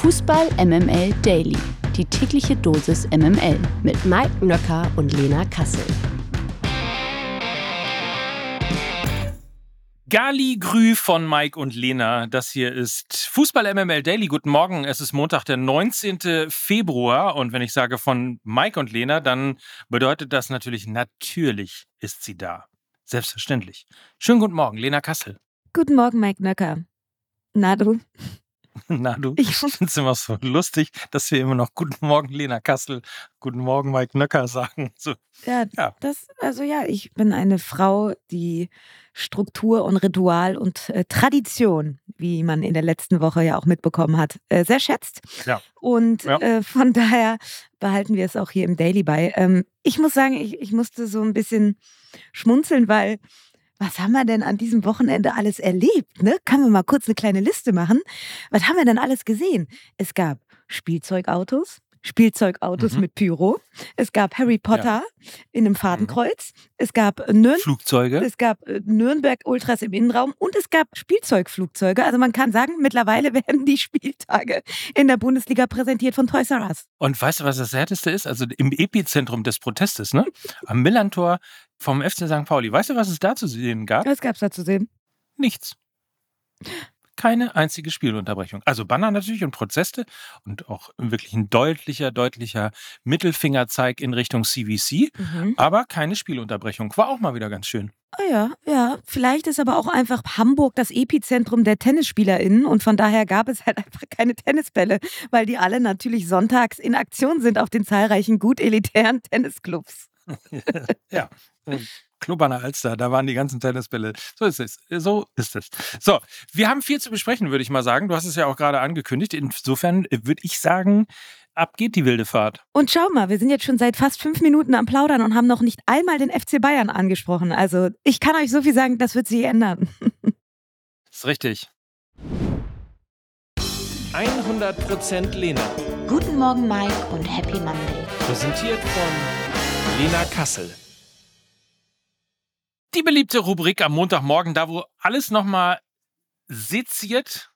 Fußball MML Daily. Die tägliche Dosis MML mit Mike Nöcker und Lena Kassel. Gali Grü von Mike und Lena. Das hier ist Fußball MML Daily. Guten Morgen. Es ist Montag, der 19. Februar. Und wenn ich sage von Mike und Lena, dann bedeutet das natürlich, natürlich ist sie da. Selbstverständlich. Schönen guten Morgen, Lena Kassel. Guten Morgen, Mike Nöcker. Na du? Na du, ich finde es immer so lustig, dass wir immer noch Guten Morgen, Lena Kassel, Guten Morgen, Mike Nöcker sagen. So, ja, ja, das, also ja, ich bin eine Frau, die Struktur und Ritual und äh, Tradition, wie man in der letzten Woche ja auch mitbekommen hat, äh, sehr schätzt. Ja. Und Ja. äh, von daher behalten wir es auch hier im Daily bei. Ähm, ich muss sagen, ich, ich musste so ein bisschen schmunzeln, weil was haben wir denn an diesem Wochenende alles erlebt? Ne? Können wir mal kurz eine kleine Liste machen? Was haben wir denn alles gesehen? Es gab Spielzeugautos, Spielzeugautos Mhm. mit Pyro. Es gab Harry Potter in einem Fadenkreuz. Es gab Nürn Flugzeuge. es gab äh, Nürnberg Ultras im Innenraum und es gab Spielzeugflugzeuge. Also man kann sagen, mittlerweile werden die Spieltage in der Bundesliga präsentiert von Toys R Us. Und weißt du, was das Härteste ist? Also im Epizentrum des Protestes, ne? Am Millantor vom FC St. Pauli. Weißt du, was es da zu sehen gab? Was gab's da zu sehen? Nichts. Keine einzige Spielunterbrechung. Also Banner natürlich und Proteste und auch wirklich ein deutlicher, deutlicher Mittelfingerzeig in Richtung CVC, Mhm. aber keine Spielunterbrechung. War auch mal wieder ganz schön. Ah ja, ja. Vielleicht ist aber auch einfach Hamburg das Epizentrum der TennisspielerInnen und von daher gab es halt einfach keine Tennisbälle, weil die alle natürlich sonntags in Aktion sind auf den zahlreichen gut elitären Tennisclubs. ja. Der Alster, da waren die ganzen Tennisbälle. So ist es. So ist es. So, wir haben viel zu besprechen, würde ich mal sagen. Du hast es ja auch gerade angekündigt. Insofern würde ich sagen, ab geht die wilde Fahrt. Und schau mal, wir sind jetzt schon seit fast fünf Minuten am Plaudern und haben noch nicht einmal den FC Bayern angesprochen. Also ich kann euch so viel sagen, das wird sich ändern. Ist richtig. 100% Lena. Guten Morgen, Mike und Happy Monday. Präsentiert von Lena Kassel. Die beliebte Rubrik am Montagmorgen, da wo alles nochmal seziert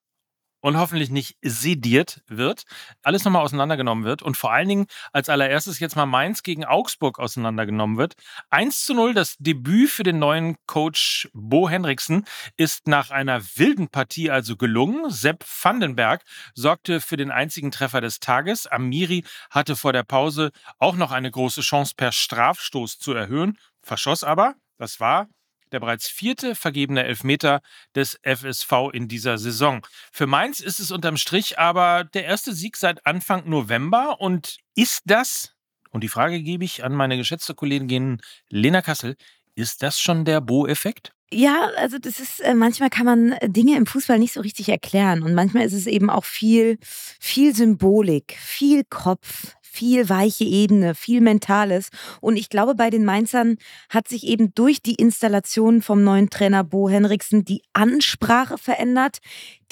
und hoffentlich nicht sediert wird, alles nochmal auseinandergenommen wird und vor allen Dingen als allererstes jetzt mal Mainz gegen Augsburg auseinandergenommen wird. 1 zu 0, das Debüt für den neuen Coach Bo Henriksen ist nach einer wilden Partie also gelungen. Sepp Vandenberg sorgte für den einzigen Treffer des Tages. Amiri hatte vor der Pause auch noch eine große Chance per Strafstoß zu erhöhen, verschoss aber. Das war der bereits vierte vergebene Elfmeter des FSV in dieser Saison. Für Mainz ist es unterm Strich aber der erste Sieg seit Anfang November. Und ist das, und die Frage gebe ich an meine geschätzte Kollegin Lena Kassel, ist das schon der Bo-Effekt? Ja, also das ist, äh, manchmal kann man äh, Dinge im Fußball nicht so richtig erklären. Und manchmal ist es eben auch viel, viel Symbolik, viel Kopf, viel weiche Ebene, viel Mentales. Und ich glaube, bei den Mainzern hat sich eben durch die Installation vom neuen Trainer Bo Henriksen die Ansprache verändert,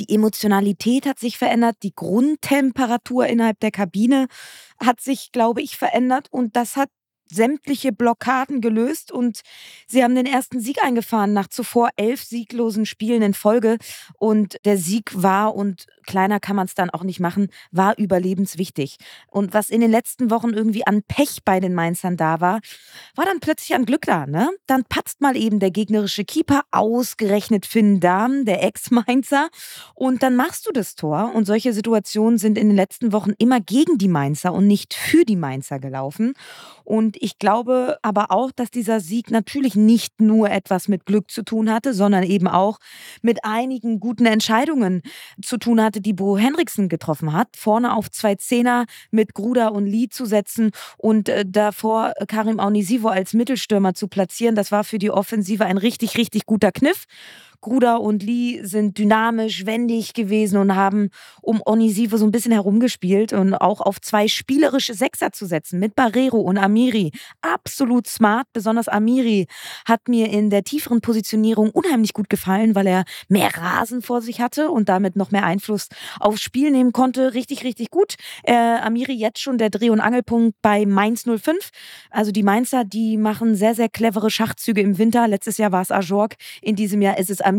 die Emotionalität hat sich verändert, die Grundtemperatur innerhalb der Kabine hat sich, glaube ich, verändert. Und das hat sämtliche Blockaden gelöst und sie haben den ersten Sieg eingefahren nach zuvor elf sieglosen Spielen in Folge. Und der Sieg war, und kleiner kann man es dann auch nicht machen, war überlebenswichtig. Und was in den letzten Wochen irgendwie an Pech bei den Mainzern da war, war dann plötzlich an Glück da. Ne? Dann patzt mal eben der gegnerische Keeper, ausgerechnet Finn Dahm, der Ex-Mainzer. Und dann machst du das Tor. Und solche Situationen sind in den letzten Wochen immer gegen die Mainzer und nicht für die Mainzer gelaufen. Und ich glaube aber auch, dass dieser Sieg natürlich nicht nur etwas mit Glück zu tun hatte, sondern eben auch mit einigen guten Entscheidungen zu tun hatte, die Bo Henriksen getroffen hat. Vorne auf zwei Zehner mit Gruda und Lee zu setzen und äh, davor Karim Aunisivo als Mittelstürmer zu platzieren. Das war für die Offensive ein richtig, richtig guter Kniff. Gruda und Lee sind dynamisch, wendig gewesen und haben um Onisivo so ein bisschen herumgespielt und auch auf zwei spielerische Sechser zu setzen mit Barrero und Amiri. Absolut smart. Besonders Amiri hat mir in der tieferen Positionierung unheimlich gut gefallen, weil er mehr Rasen vor sich hatte und damit noch mehr Einfluss aufs Spiel nehmen konnte. Richtig, richtig gut. Äh, Amiri jetzt schon der Dreh- und Angelpunkt bei Mainz 05. Also die Mainzer, die machen sehr, sehr clevere Schachzüge im Winter. Letztes Jahr war es Ajorg, in diesem Jahr ist es Amiri.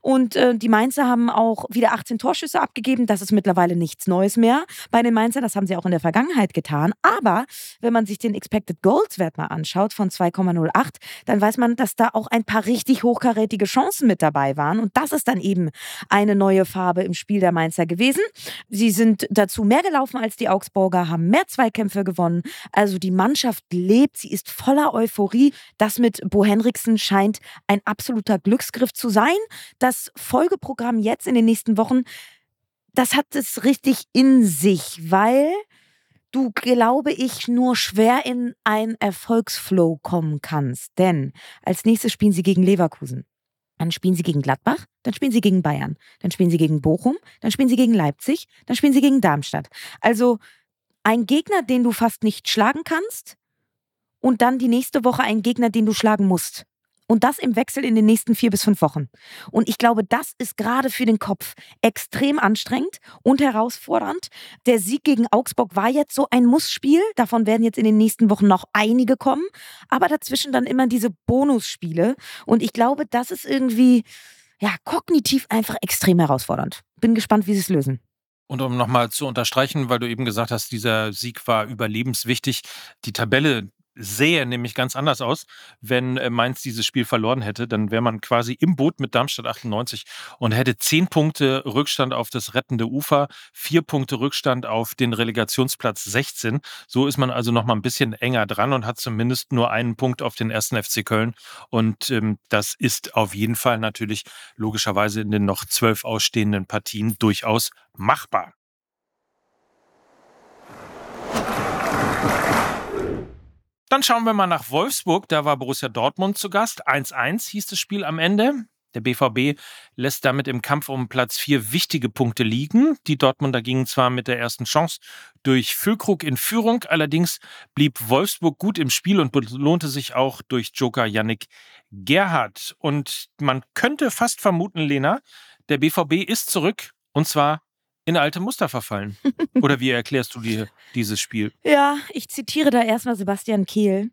Und äh, die Mainzer haben auch wieder 18 Torschüsse abgegeben. Das ist mittlerweile nichts Neues mehr bei den Mainzer. Das haben sie auch in der Vergangenheit getan. Aber wenn man sich den Expected Goals Wert mal anschaut von 2,08, dann weiß man, dass da auch ein paar richtig hochkarätige Chancen mit dabei waren. Und das ist dann eben eine neue Farbe im Spiel der Mainzer gewesen. Sie sind dazu mehr gelaufen als die Augsburger, haben mehr Zweikämpfe gewonnen. Also die Mannschaft lebt, sie ist voller Euphorie. Das mit Bo Henriksen scheint ein absoluter Glücksgriff zu sein. Das Folgeprogramm jetzt in den nächsten Wochen, das hat es richtig in sich, weil du, glaube ich, nur schwer in einen Erfolgsflow kommen kannst. Denn als nächstes spielen sie gegen Leverkusen. Dann spielen sie gegen Gladbach, dann spielen sie gegen Bayern, dann spielen sie gegen Bochum, dann spielen sie gegen Leipzig, dann spielen sie gegen Darmstadt. Also ein Gegner, den du fast nicht schlagen kannst und dann die nächste Woche ein Gegner, den du schlagen musst. Und das im Wechsel in den nächsten vier bis fünf Wochen. Und ich glaube, das ist gerade für den Kopf extrem anstrengend und herausfordernd. Der Sieg gegen Augsburg war jetzt so ein Mussspiel. Davon werden jetzt in den nächsten Wochen noch einige kommen. Aber dazwischen dann immer diese Bonusspiele. Und ich glaube, das ist irgendwie, ja, kognitiv einfach extrem herausfordernd. Bin gespannt, wie sie es lösen. Und um nochmal zu unterstreichen, weil du eben gesagt hast, dieser Sieg war überlebenswichtig. Die Tabelle sähe nämlich ganz anders aus, wenn äh, Mainz dieses Spiel verloren hätte. Dann wäre man quasi im Boot mit Darmstadt 98 und hätte zehn Punkte Rückstand auf das rettende Ufer, vier Punkte Rückstand auf den Relegationsplatz 16. So ist man also noch mal ein bisschen enger dran und hat zumindest nur einen Punkt auf den ersten FC Köln. Und ähm, das ist auf jeden Fall natürlich logischerweise in den noch zwölf ausstehenden Partien durchaus machbar. Dann schauen wir mal nach Wolfsburg. Da war Borussia Dortmund zu Gast. 1-1 hieß das Spiel am Ende. Der BVB lässt damit im Kampf um Platz 4 wichtige Punkte liegen. Die Dortmunder gingen zwar mit der ersten Chance durch Füllkrug in Führung, allerdings blieb Wolfsburg gut im Spiel und belohnte sich auch durch Joker Yannick Gerhardt. Und man könnte fast vermuten, Lena, der BVB ist zurück und zwar in alte Muster verfallen. Oder wie erklärst du dir dieses Spiel? Ja, ich zitiere da erstmal Sebastian Kehl,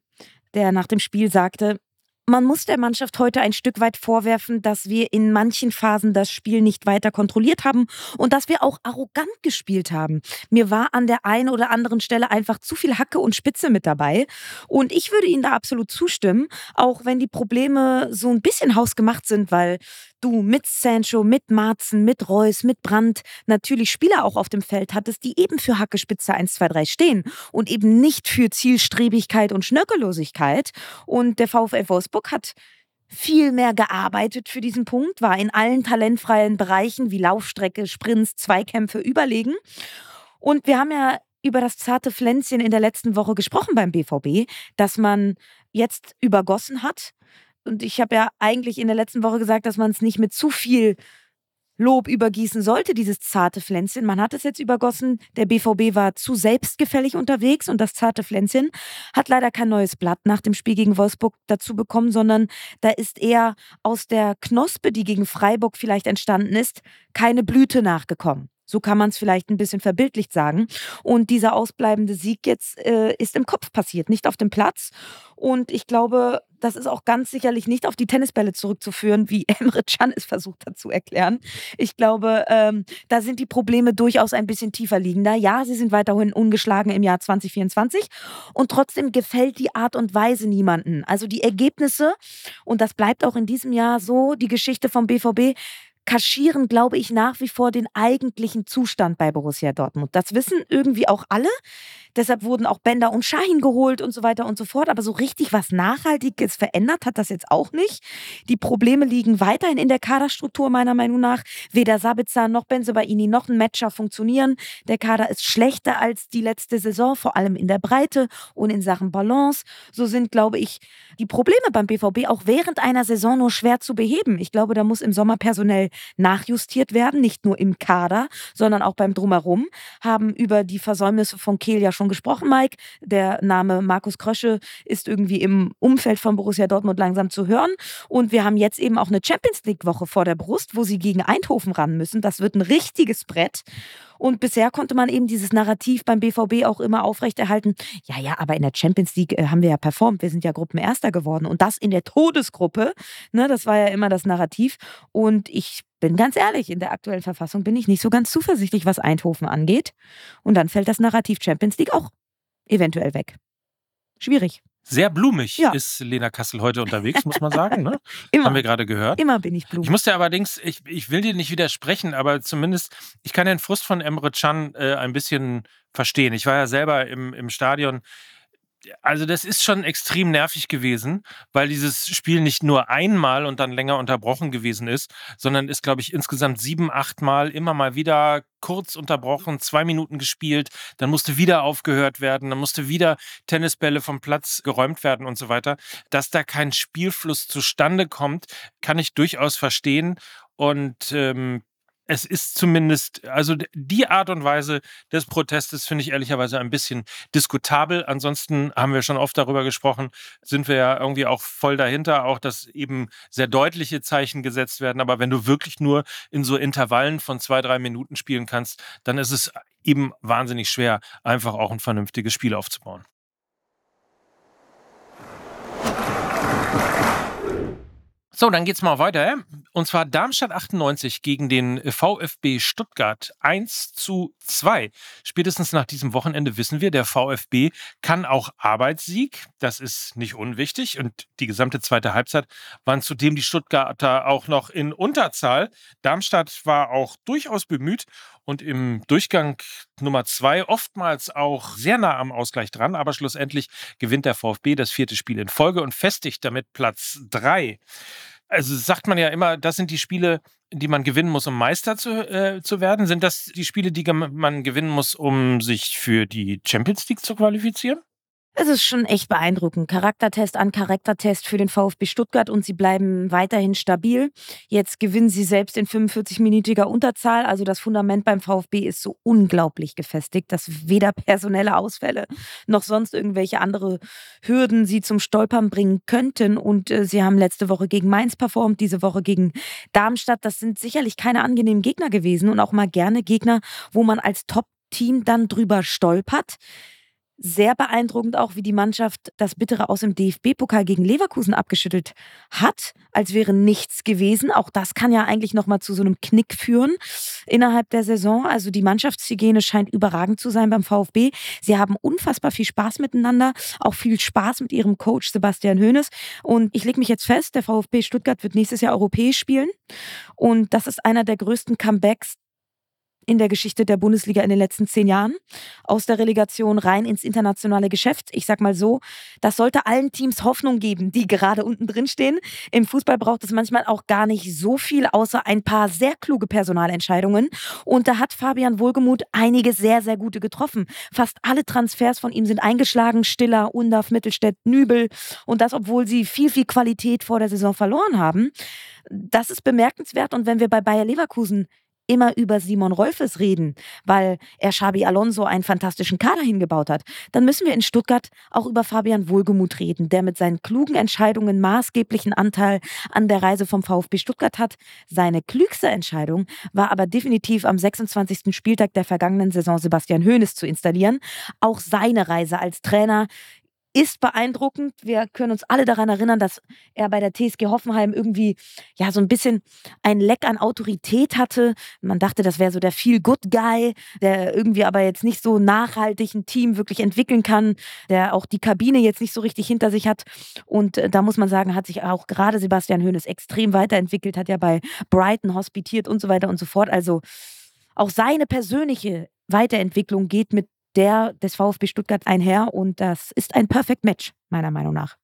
der nach dem Spiel sagte, man muss der Mannschaft heute ein Stück weit vorwerfen, dass wir in manchen Phasen das Spiel nicht weiter kontrolliert haben und dass wir auch arrogant gespielt haben. Mir war an der einen oder anderen Stelle einfach zu viel Hacke und Spitze mit dabei. Und ich würde Ihnen da absolut zustimmen, auch wenn die Probleme so ein bisschen hausgemacht sind, weil du mit Sancho, mit Marzen, mit Reus, mit Brandt natürlich Spieler auch auf dem Feld hattest, die eben für Hackespitze 1, 2, 3 stehen und eben nicht für Zielstrebigkeit und Schnörkellosigkeit. Und der VfL Wolfsburg hat viel mehr gearbeitet für diesen Punkt, war in allen talentfreien Bereichen wie Laufstrecke, Sprints, Zweikämpfe überlegen. Und wir haben ja über das zarte Pflänzchen in der letzten Woche gesprochen beim BVB, dass man jetzt übergossen hat und ich habe ja eigentlich in der letzten Woche gesagt, dass man es nicht mit zu viel Lob übergießen sollte, dieses zarte Pflänzchen. Man hat es jetzt übergossen. Der BVB war zu selbstgefällig unterwegs und das zarte Pflänzchen hat leider kein neues Blatt nach dem Spiel gegen Wolfsburg dazu bekommen, sondern da ist eher aus der Knospe, die gegen Freiburg vielleicht entstanden ist, keine Blüte nachgekommen. So kann man es vielleicht ein bisschen verbildlicht sagen. Und dieser ausbleibende Sieg jetzt äh, ist im Kopf passiert, nicht auf dem Platz. Und ich glaube, das ist auch ganz sicherlich nicht auf die Tennisbälle zurückzuführen, wie Emre Can es versucht hat zu erklären. Ich glaube, ähm, da sind die Probleme durchaus ein bisschen tiefer liegender. Ja, sie sind weiterhin ungeschlagen im Jahr 2024 und trotzdem gefällt die Art und Weise niemanden. Also die Ergebnisse, und das bleibt auch in diesem Jahr so, die Geschichte vom BVB, kaschieren, glaube ich, nach wie vor den eigentlichen Zustand bei Borussia Dortmund. Das wissen irgendwie auch alle. Deshalb wurden auch Bender und Schein geholt und so weiter und so fort. Aber so richtig was Nachhaltiges verändert hat das jetzt auch nicht. Die Probleme liegen weiterhin in der Kaderstruktur, meiner Meinung nach. Weder Sabitzer noch Benzobaini noch ein Matcher funktionieren. Der Kader ist schlechter als die letzte Saison, vor allem in der Breite und in Sachen Balance. So sind, glaube ich, die Probleme beim BVB auch während einer Saison nur schwer zu beheben. Ich glaube, da muss im Sommer personell nachjustiert werden, nicht nur im Kader, sondern auch beim Drumherum. Haben über die Versäumnisse von Kehl ja schon gesprochen, Mike. Der Name Markus Krösche ist irgendwie im Umfeld von Borussia Dortmund langsam zu hören. Und wir haben jetzt eben auch eine Champions League-Woche vor der Brust, wo sie gegen Eindhoven ran müssen. Das wird ein richtiges Brett. Und bisher konnte man eben dieses Narrativ beim BVB auch immer aufrechterhalten. Ja, ja, aber in der Champions League äh, haben wir ja performt. Wir sind ja Gruppenerster geworden. Und das in der Todesgruppe. Ne, das war ja immer das Narrativ. Und ich bin ganz ehrlich, in der aktuellen Verfassung bin ich nicht so ganz zuversichtlich, was Eindhoven angeht. Und dann fällt das Narrativ Champions League auch eventuell weg. Schwierig. Sehr blumig ja. ist Lena Kassel heute unterwegs, muss man sagen. Ne? Immer. Haben wir gerade gehört. Immer bin ich blumig. Ich musste allerdings, ich, ich will dir nicht widersprechen, aber zumindest, ich kann den Frust von Emre Can äh, ein bisschen verstehen. Ich war ja selber im, im Stadion also das ist schon extrem nervig gewesen, weil dieses Spiel nicht nur einmal und dann länger unterbrochen gewesen ist, sondern ist, glaube ich, insgesamt sieben, acht Mal immer mal wieder kurz unterbrochen, zwei Minuten gespielt, dann musste wieder aufgehört werden, dann musste wieder Tennisbälle vom Platz geräumt werden und so weiter. Dass da kein Spielfluss zustande kommt, kann ich durchaus verstehen. Und ähm, es ist zumindest, also die Art und Weise des Protestes finde ich ehrlicherweise ein bisschen diskutabel. Ansonsten haben wir schon oft darüber gesprochen, sind wir ja irgendwie auch voll dahinter, auch dass eben sehr deutliche Zeichen gesetzt werden. Aber wenn du wirklich nur in so Intervallen von zwei, drei Minuten spielen kannst, dann ist es eben wahnsinnig schwer, einfach auch ein vernünftiges Spiel aufzubauen. So, dann geht's mal weiter. Und zwar Darmstadt 98 gegen den VfB Stuttgart 1 zu 2. Spätestens nach diesem Wochenende wissen wir, der VfB kann auch Arbeitssieg. Das ist nicht unwichtig. Und die gesamte zweite Halbzeit waren zudem die Stuttgarter auch noch in Unterzahl. Darmstadt war auch durchaus bemüht und im Durchgang Nummer zwei oftmals auch sehr nah am Ausgleich dran, aber schlussendlich gewinnt der VfB das vierte Spiel in Folge und festigt damit Platz drei. Also sagt man ja immer, das sind die Spiele, die man gewinnen muss, um Meister zu, äh, zu werden. Sind das die Spiele, die man gewinnen muss, um sich für die Champions League zu qualifizieren? Es ist schon echt beeindruckend. Charaktertest an Charaktertest für den VfB Stuttgart und sie bleiben weiterhin stabil. Jetzt gewinnen sie selbst in 45-minütiger Unterzahl. Also das Fundament beim VfB ist so unglaublich gefestigt, dass weder personelle Ausfälle noch sonst irgendwelche andere Hürden sie zum Stolpern bringen könnten. Und äh, sie haben letzte Woche gegen Mainz performt, diese Woche gegen Darmstadt. Das sind sicherlich keine angenehmen Gegner gewesen und auch mal gerne Gegner, wo man als Top-Team dann drüber stolpert. Sehr beeindruckend auch, wie die Mannschaft das Bittere aus dem DFB-Pokal gegen Leverkusen abgeschüttelt hat, als wäre nichts gewesen. Auch das kann ja eigentlich nochmal zu so einem Knick führen innerhalb der Saison. Also die Mannschaftshygiene scheint überragend zu sein beim VfB. Sie haben unfassbar viel Spaß miteinander, auch viel Spaß mit ihrem Coach Sebastian Hoeneß. Und ich lege mich jetzt fest, der VfB Stuttgart wird nächstes Jahr europäisch spielen. Und das ist einer der größten Comebacks in der Geschichte der Bundesliga in den letzten zehn Jahren. Aus der Relegation rein ins internationale Geschäft. Ich sag mal so, das sollte allen Teams Hoffnung geben, die gerade unten drin stehen. Im Fußball braucht es manchmal auch gar nicht so viel, außer ein paar sehr kluge Personalentscheidungen. Und da hat Fabian Wohlgemuth einige sehr, sehr gute getroffen. Fast alle Transfers von ihm sind eingeschlagen. Stiller, Undaf, Mittelstädt, Nübel. Und das, obwohl sie viel, viel Qualität vor der Saison verloren haben. Das ist bemerkenswert. Und wenn wir bei Bayer Leverkusen immer über Simon Rolfes reden, weil er Xabi Alonso einen fantastischen Kader hingebaut hat, dann müssen wir in Stuttgart auch über Fabian Wohlgemuth reden, der mit seinen klugen Entscheidungen maßgeblichen Anteil an der Reise vom VfB Stuttgart hat. Seine klügste Entscheidung war aber definitiv am 26. Spieltag der vergangenen Saison Sebastian Hoeneß zu installieren. Auch seine Reise als Trainer ist beeindruckend. Wir können uns alle daran erinnern, dass er bei der TSG Hoffenheim irgendwie ja so ein bisschen ein Leck an Autorität hatte. Man dachte, das wäre so der Feel Good Guy, der irgendwie aber jetzt nicht so nachhaltig ein Team wirklich entwickeln kann, der auch die Kabine jetzt nicht so richtig hinter sich hat. Und äh, da muss man sagen, hat sich auch gerade Sebastian Hoeneß extrem weiterentwickelt, hat ja bei Brighton hospitiert und so weiter und so fort. Also auch seine persönliche Weiterentwicklung geht mit der des VfB Stuttgart einher und das ist ein Perfect Match, meiner Meinung nach.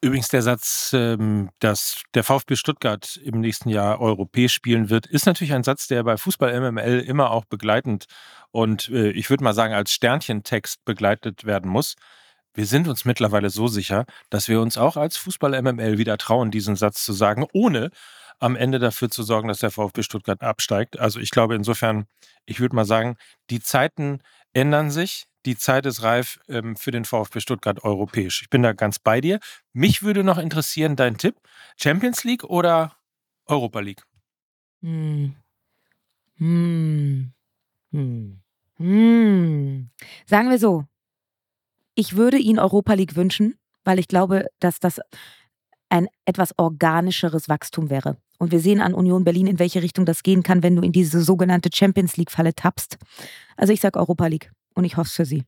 Übrigens der Satz, ähm, dass der VfB Stuttgart im nächsten Jahr europäisch spielen wird, ist natürlich ein Satz, der bei Fußball MML immer auch begleitend und äh, ich würde mal sagen als Sternchentext begleitet werden muss. Wir sind uns mittlerweile so sicher, dass wir uns auch als Fußball MML wieder trauen, diesen Satz zu sagen, ohne am Ende dafür zu sorgen, dass der VfB Stuttgart absteigt. Also ich glaube insofern, ich würde mal sagen, die Zeiten ändern sich. Die Zeit ist reif ähm, für den VfB Stuttgart europäisch. Ich bin da ganz bei dir. Mich würde noch interessieren, dein Tipp: Champions League oder Europa League? Hm. Hm. Hm. Hm. Sagen wir so, ich würde Ihnen Europa League wünschen, weil ich glaube, dass das ein etwas organischeres Wachstum wäre. Und wir sehen an Union Berlin, in welche Richtung das gehen kann, wenn du in diese sogenannte Champions League-Falle tappst. Also ich sage Europa League und ich hoffe es für Sie.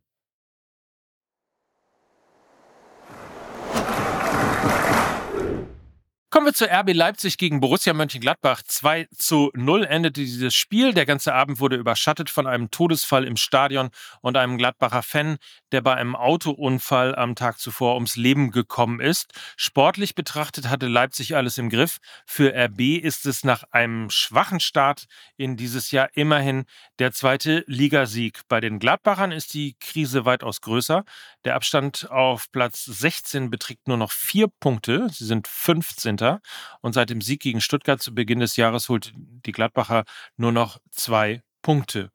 Kommen wir zu RB Leipzig gegen Borussia Mönchengladbach. 2 zu 0 endete dieses Spiel. Der ganze Abend wurde überschattet von einem Todesfall im Stadion und einem Gladbacher Fan, der bei einem Autounfall am Tag zuvor ums Leben gekommen ist. Sportlich betrachtet hatte Leipzig alles im Griff. Für RB ist es nach einem schwachen Start in dieses Jahr immerhin der zweite Ligasieg. Bei den Gladbachern ist die Krise weitaus größer. Der Abstand auf Platz 16 beträgt nur noch vier Punkte. Sie sind 15. Konter. Und seit dem Sieg gegen Stuttgart zu Beginn des Jahres holt die Gladbacher nur noch zwei Punkte.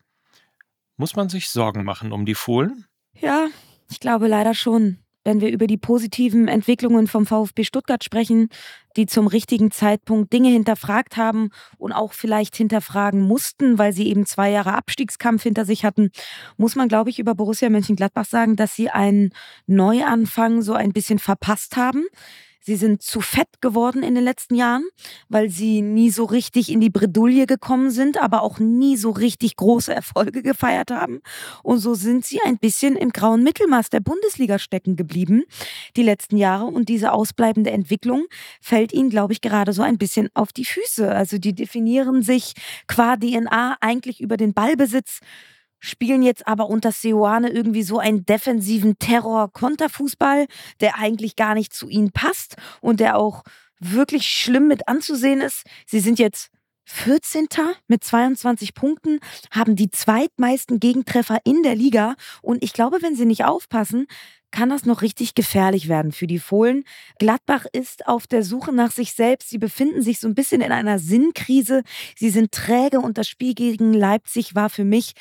Muss man sich Sorgen machen um die Fohlen? Ja, ich glaube leider schon. Wenn wir über die positiven Entwicklungen vom VfB Stuttgart sprechen, die zum richtigen Zeitpunkt Dinge hinterfragt haben und auch vielleicht hinterfragen mussten, weil sie eben zwei Jahre Abstiegskampf hinter sich hatten, muss man, glaube ich, über Borussia Mönchengladbach sagen, dass sie einen Neuanfang so ein bisschen verpasst haben. Sie sind zu fett geworden in den letzten Jahren, weil sie nie so richtig in die Bredouille gekommen sind, aber auch nie so richtig große Erfolge gefeiert haben. Und so sind sie ein bisschen im grauen Mittelmaß der Bundesliga stecken geblieben die letzten Jahre. Und diese ausbleibende Entwicklung fällt ihnen, glaube ich, gerade so ein bisschen auf die Füße. Also die definieren sich qua DNA eigentlich über den Ballbesitz spielen jetzt aber unter Seoane irgendwie so einen defensiven Terror-Konterfußball, der eigentlich gar nicht zu ihnen passt und der auch wirklich schlimm mit anzusehen ist. Sie sind jetzt 14. mit 22 Punkten, haben die zweitmeisten Gegentreffer in der Liga und ich glaube, wenn sie nicht aufpassen, kann das noch richtig gefährlich werden für die Fohlen. Gladbach ist auf der Suche nach sich selbst. Sie befinden sich so ein bisschen in einer Sinnkrise. Sie sind träge und das Spiel gegen Leipzig war für mich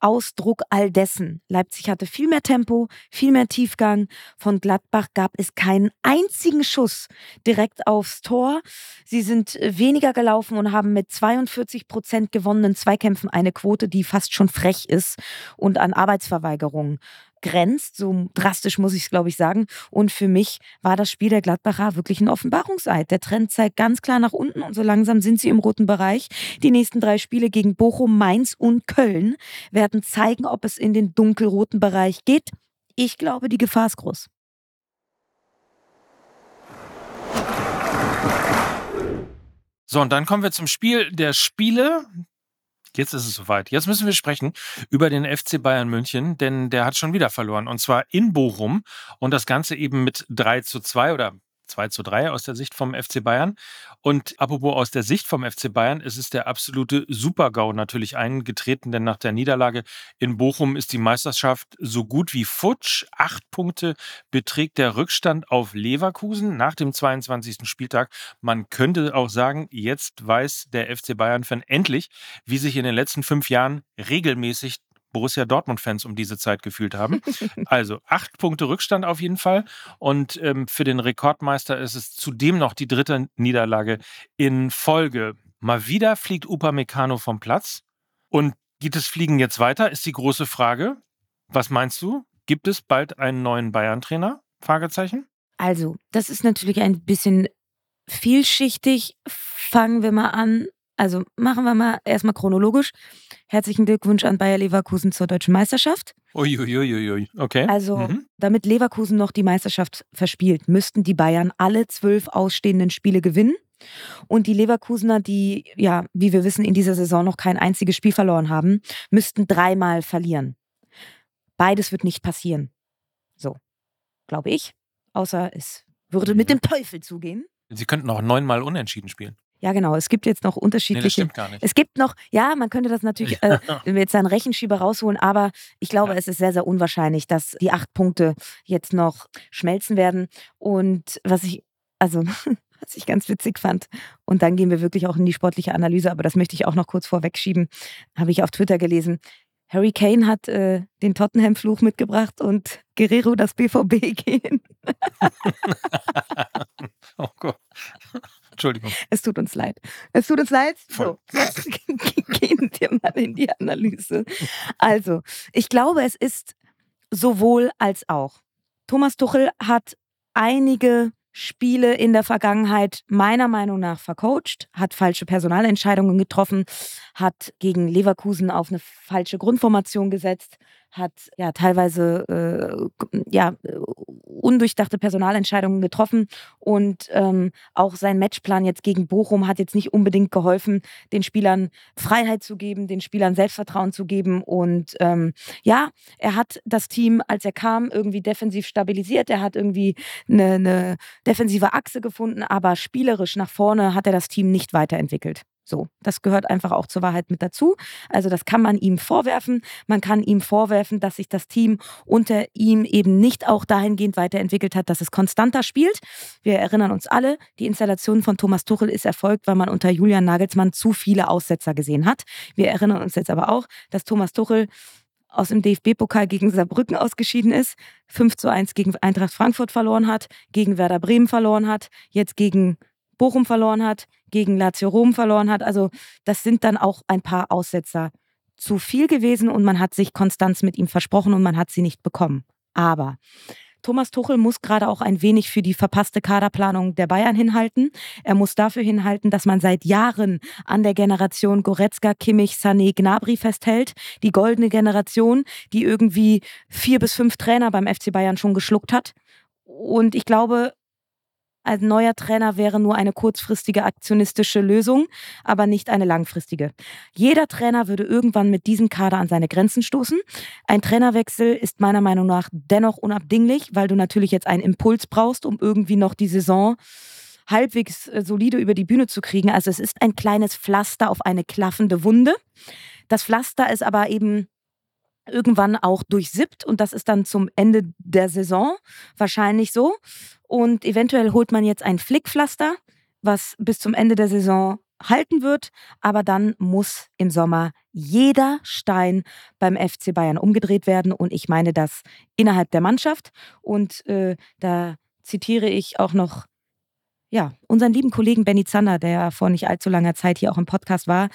Ausdruck all dessen. Leipzig hatte viel mehr Tempo, viel mehr Tiefgang. Von Gladbach gab es keinen einzigen Schuss direkt aufs Tor. Sie sind weniger gelaufen und haben mit 42 Prozent gewonnenen Zweikämpfen eine Quote, die fast schon frech ist und an Arbeitsverweigerung grenzt. So drastisch muss ich es, glaube ich, sagen. Und für mich war das Spiel der Gladbacher wirklich ein Offenbarungseid. Der Trend zeigt ganz klar nach unten und so langsam sind sie im roten Bereich. Die nächsten drei Spiele gegen Bochum, Mainz und Köln werden zeigen, ob es in den dunkelroten Bereich geht. Ich glaube, die Gefahr ist groß. So, und dann kommen wir zum Spiel der Spiele. Jetzt ist es soweit. Jetzt müssen wir sprechen über den FC Bayern München, denn der hat schon wieder verloren. Und zwar in Bochum. Und das Ganze eben mit 3 zu 2 oder 2 zu 3 aus der Sicht vom FC Bayern. Und apropos aus der Sicht vom FC Bayern, es ist der absolute Super-GAU natürlich eingetreten, denn nach der Niederlage in Bochum ist die Meisterschaft so gut wie futsch. Acht Punkte beträgt der Rückstand auf Leverkusen nach dem 22. Spieltag. Man könnte auch sagen, jetzt weiß der FC Bayern-Fan endlich, wie sich in den letzten fünf Jahren regelmäßig Borussia Dortmund-Fans um diese Zeit gefühlt haben. Also acht Punkte Rückstand auf jeden Fall. Und ähm, für den Rekordmeister ist es zudem noch die dritte Niederlage in Folge. Mal wieder fliegt Upamecano vom Platz. Und geht es Fliegen jetzt weiter, ist die große Frage. Was meinst du? Gibt es bald einen neuen Bayern-Trainer? Fragezeichen. Also, das ist natürlich ein bisschen vielschichtig. Fangen wir mal an also machen wir mal erstmal chronologisch. Herzlichen Glückwunsch an Bayer Leverkusen zur deutschen Meisterschaft. Uiuiuiui, okay. Also, mhm. damit Leverkusen noch die Meisterschaft verspielt, müssten die Bayern alle zwölf ausstehenden Spiele gewinnen. Und die Leverkusener, die, ja, wie wir wissen, in dieser Saison noch kein einziges Spiel verloren haben, müssten dreimal verlieren. Beides wird nicht passieren. So, glaube ich. Außer es würde mit dem Teufel zugehen. Sie könnten auch neunmal unentschieden spielen. Ja, genau. Es gibt jetzt noch unterschiedliche. Nee, das stimmt gar nicht. Es gibt noch, ja, man könnte das natürlich äh, jetzt einen Rechenschieber rausholen, aber ich glaube, ja. es ist sehr, sehr unwahrscheinlich, dass die acht Punkte jetzt noch schmelzen werden. Und was ich, also, was ich ganz witzig fand, und dann gehen wir wirklich auch in die sportliche Analyse, aber das möchte ich auch noch kurz vorwegschieben, habe ich auf Twitter gelesen. Harry Kane hat äh, den Tottenham-Fluch mitgebracht und Guerrero das BVB gehen. oh Gott. Entschuldigung. Es tut uns leid. Es tut uns leid. Voll. So, gehen wir mal in die Analyse. Also, ich glaube, es ist sowohl als auch. Thomas Tuchel hat einige Spiele in der Vergangenheit meiner Meinung nach vercoacht, hat falsche Personalentscheidungen getroffen, hat gegen Leverkusen auf eine falsche Grundformation gesetzt, hat ja teilweise äh, ja, undurchdachte Personalentscheidungen getroffen und ähm, auch sein Matchplan jetzt gegen Bochum hat jetzt nicht unbedingt geholfen, den Spielern Freiheit zu geben, den Spielern Selbstvertrauen zu geben und ähm, ja, er hat das Team, als er kam, irgendwie defensiv stabilisiert, er hat irgendwie eine, eine defensive Achse gefunden, aber spielerisch nach vorne hat er das Team nicht weiterentwickelt. So, das gehört einfach auch zur Wahrheit mit dazu. Also das kann man ihm vorwerfen. Man kann ihm vorwerfen, dass sich das Team unter ihm eben nicht auch dahingehend weiterentwickelt hat, dass es konstanter spielt. Wir erinnern uns alle, die Installation von Thomas Tuchel ist erfolgt, weil man unter Julian Nagelsmann zu viele Aussetzer gesehen hat. Wir erinnern uns jetzt aber auch, dass Thomas Tuchel aus dem DFB-Pokal gegen Saarbrücken ausgeschieden ist, 5 zu 1 gegen Eintracht Frankfurt verloren hat, gegen Werder Bremen verloren hat, jetzt gegen Bochum verloren hat, gegen Lazio Rom verloren hat. Also das sind dann auch ein paar Aussetzer zu viel gewesen und man hat sich Konstanz mit ihm versprochen und man hat sie nicht bekommen. Aber Thomas Tuchel muss gerade auch ein wenig für die verpasste Kaderplanung der Bayern hinhalten. Er muss dafür hinhalten, dass man seit Jahren an der Generation Goretzka, Kimmich, Sané, Gnabry festhält. Die goldene Generation, die irgendwie vier bis fünf Trainer beim FC Bayern schon geschluckt hat. Und ich glaube, ein neuer Trainer wäre nur eine kurzfristige aktionistische Lösung, aber nicht eine langfristige. Jeder Trainer würde irgendwann mit diesem Kader an seine Grenzen stoßen. Ein Trainerwechsel ist meiner Meinung nach dennoch unabdinglich, weil du natürlich jetzt einen Impuls brauchst, um irgendwie noch die Saison halbwegs äh, solide über die Bühne zu kriegen. Also es ist ein kleines Pflaster auf eine klaffende Wunde. Das Pflaster ist aber eben irgendwann auch durchsippt und das ist dann zum Ende der Saison wahrscheinlich so. Und eventuell holt man jetzt ein Flickpflaster, was bis zum Ende der Saison halten wird, aber dann muss im Sommer jeder Stein beim FC Bayern umgedreht werden. Und ich meine das innerhalb der Mannschaft. Und äh, da zitiere ich auch noch ja, unseren lieben Kollegen Benny Zander, der vor nicht allzu langer Zeit hier auch im Podcast war,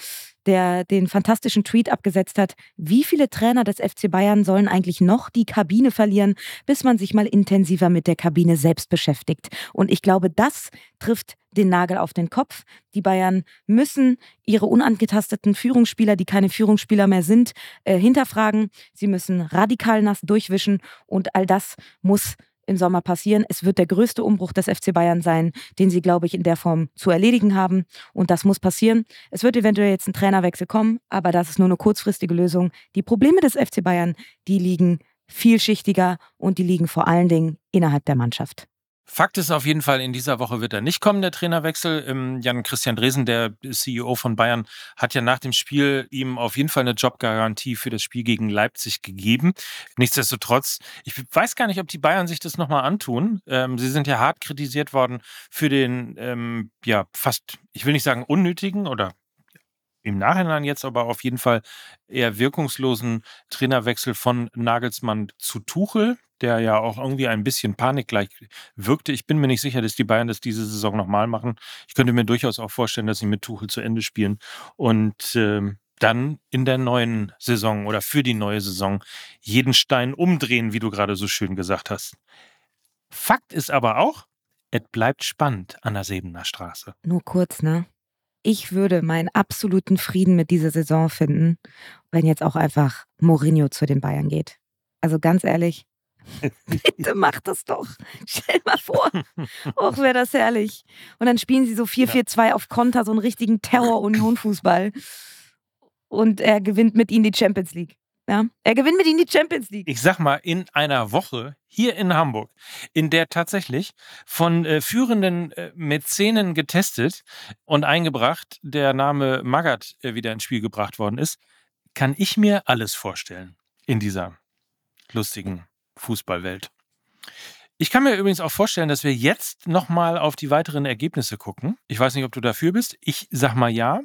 der den fantastischen Tweet abgesetzt hat, wie viele Trainer des FC Bayern sollen eigentlich noch die Kabine verlieren, bis man sich mal intensiver mit der Kabine selbst beschäftigt. Und ich glaube, das trifft den Nagel auf den Kopf. Die Bayern müssen ihre unangetasteten Führungsspieler, die keine Führungsspieler mehr sind, äh, hinterfragen. Sie müssen radikal nass durchwischen und all das muss im Sommer passieren. Es wird der größte Umbruch des FC Bayern sein, den sie, glaube ich, in der Form zu erledigen haben. Und das muss passieren. Es wird eventuell jetzt ein Trainerwechsel kommen, aber das ist nur eine kurzfristige Lösung. Die Probleme des FC Bayern, die liegen vielschichtiger und die liegen vor allen Dingen innerhalb der Mannschaft. Fakt ist auf jeden Fall, in dieser Woche wird er nicht kommen, der Trainerwechsel. Ähm, Jan-Christian Dresen, der CEO von Bayern, hat ja nach dem Spiel ihm auf jeden Fall eine Jobgarantie für das Spiel gegen Leipzig gegeben. Nichtsdestotrotz, ich weiß gar nicht, ob die Bayern sich das nochmal antun. Ähm, sie sind ja hart kritisiert worden für den, ähm, ja, fast, ich will nicht sagen unnötigen oder im Nachhinein jetzt aber auf jeden Fall eher wirkungslosen Trainerwechsel von Nagelsmann zu Tuchel der ja auch irgendwie ein bisschen panikgleich wirkte. Ich bin mir nicht sicher, dass die Bayern das diese Saison nochmal machen. Ich könnte mir durchaus auch vorstellen, dass sie mit Tuchel zu Ende spielen und ähm, dann in der neuen Saison oder für die neue Saison jeden Stein umdrehen, wie du gerade so schön gesagt hast. Fakt ist aber auch, es bleibt spannend an der Sebener Straße. Nur kurz, ne? Ich würde meinen absoluten Frieden mit dieser Saison finden, wenn jetzt auch einfach Mourinho zu den Bayern geht. Also ganz ehrlich, Bitte mach das doch. Stell mal vor. Och, wäre das herrlich. Und dann spielen sie so 4-4-2 auf Konter, so einen richtigen Terror-Union-Fußball. Und er gewinnt mit ihnen die Champions League. Ja, er gewinnt mit ihnen die Champions League. Ich sag mal, in einer Woche hier in Hamburg, in der tatsächlich von äh, führenden äh, Mäzenen getestet und eingebracht der Name Magath äh, wieder ins Spiel gebracht worden ist, kann ich mir alles vorstellen in dieser lustigen Fußballwelt. Ich kann mir übrigens auch vorstellen, dass wir jetzt nochmal auf die weiteren Ergebnisse gucken. Ich weiß nicht, ob du dafür bist. Ich sag mal ja.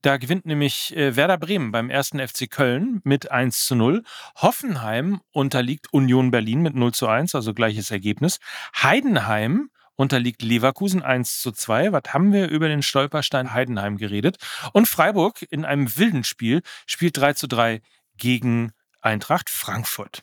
Da gewinnt nämlich äh, Werder Bremen beim ersten FC Köln mit 1 zu 0. Hoffenheim unterliegt Union Berlin mit 0 zu 1, also gleiches Ergebnis. Heidenheim unterliegt Leverkusen 1 zu 2. Was haben wir über den Stolperstein Heidenheim geredet? Und Freiburg in einem wilden Spiel spielt 3 zu 3 gegen Eintracht Frankfurt.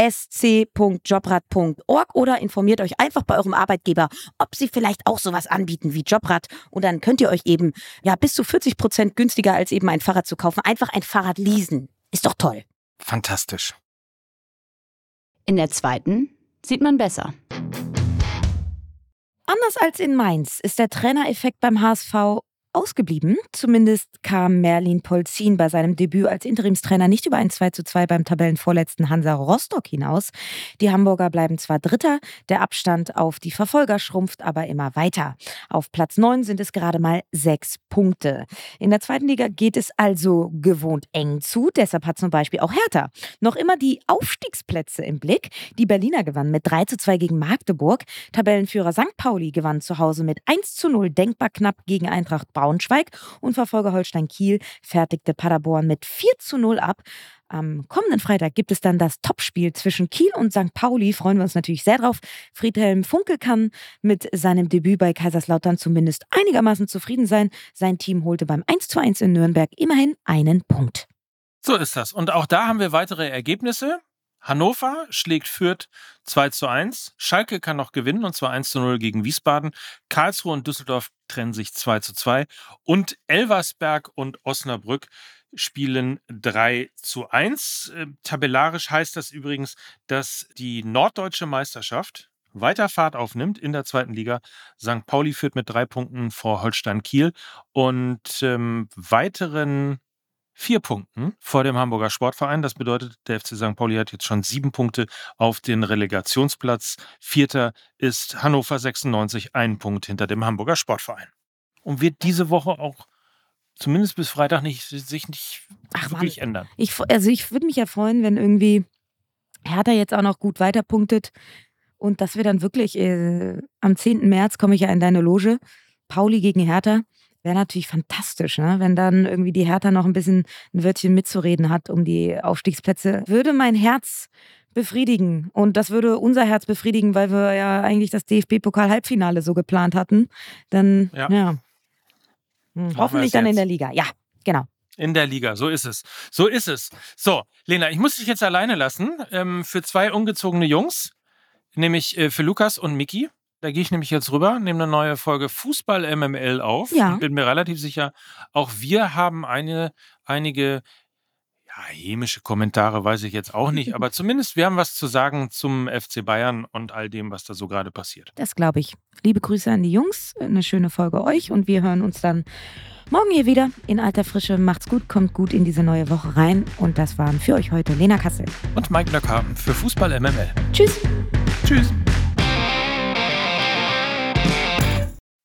sc.jobrad.org oder informiert euch einfach bei eurem Arbeitgeber, ob sie vielleicht auch sowas anbieten wie Jobrad und dann könnt ihr euch eben ja bis zu 40 Prozent günstiger als eben ein Fahrrad zu kaufen, einfach ein Fahrrad leasen. Ist doch toll. Fantastisch. In der zweiten sieht man besser. Anders als in Mainz ist der Trainereffekt beim HSV ausgeblieben. Zumindest kam Merlin Polzin bei seinem Debüt als Interimstrainer nicht über ein 2 zu 2 beim Tabellenvorletzten Hansa Rostock hinaus. Die Hamburger bleiben zwar Dritter, der Abstand auf die Verfolger schrumpft aber immer weiter. Auf Platz 9 sind es gerade mal sechs Punkte. In der zweiten Liga geht es also gewohnt eng zu, deshalb hat zum Beispiel auch Hertha noch immer die Aufstiegsplätze im Blick. Die Berliner gewannen mit 3 zu 2 gegen Magdeburg. Tabellenführer St. Pauli gewann zu Hause mit 1 zu 0 denkbar knapp gegen Eintracht Braun. Braunschweig und Verfolger Holstein Kiel fertigte Paderborn mit 4 zu 0 ab. Am kommenden Freitag gibt es dann das Topspiel zwischen Kiel und St. Pauli. Freuen wir uns natürlich sehr drauf. Friedhelm Funkel kann mit seinem Debüt bei Kaiserslautern zumindest einigermaßen zufrieden sein. Sein Team holte beim 1 zu 1 in Nürnberg immerhin einen Punkt. So ist das. Und auch da haben wir weitere Ergebnisse. Hannover schlägt Fürth 2 zu 1. Schalke kann noch gewinnen und zwar 1 zu 0 gegen Wiesbaden. Karlsruhe und Düsseldorf trennen sich 2 zu 2. Und Elversberg und Osnabrück spielen 3 zu 1. Äh, tabellarisch heißt das übrigens, dass die norddeutsche Meisterschaft weiter Fahrt aufnimmt in der zweiten Liga. St. Pauli führt mit drei Punkten vor Holstein Kiel und ähm, weiteren vier Punkten vor dem Hamburger Sportverein. Das bedeutet, der FC St. Pauli hat jetzt schon sieben Punkte auf den Relegationsplatz. Vierter ist Hannover 96, ein Punkt hinter dem Hamburger Sportverein. Und wird diese Woche auch zumindest bis Freitag nicht, sich nicht Ach, wirklich Mann. ändern. Ich, also ich würde mich ja freuen, wenn irgendwie Hertha jetzt auch noch gut weiterpunktet und dass wir dann wirklich äh, am 10. März komme ich ja in deine Loge. Pauli gegen Hertha. Wäre natürlich fantastisch, ne? wenn dann irgendwie die Hertha noch ein bisschen ein Wörtchen mitzureden hat um die Aufstiegsplätze. Würde mein Herz befriedigen. Und das würde unser Herz befriedigen, weil wir ja eigentlich das DFB-Pokal-Halbfinale so geplant hatten. Dann, ja. ja. Hm, hoffentlich dann in der Liga. Ja, genau. In der Liga, so ist es. So ist es. So, Lena, ich muss dich jetzt alleine lassen ähm, für zwei ungezogene Jungs, nämlich äh, für Lukas und Miki. Da gehe ich nämlich jetzt rüber, nehme eine neue Folge Fußball MML auf. Ja. Und bin mir relativ sicher, auch wir haben eine, einige Ja, hämische Kommentare weiß ich jetzt auch nicht, aber zumindest wir haben was zu sagen zum FC Bayern und all dem, was da so gerade passiert. Das glaube ich. Liebe Grüße an die Jungs, eine schöne Folge euch und wir hören uns dann morgen hier wieder in alter Frische. Macht's gut, kommt gut in diese neue Woche rein und das waren für euch heute Lena Kassel und Mike Nöcker für Fußball MML. Tschüss. Tschüss.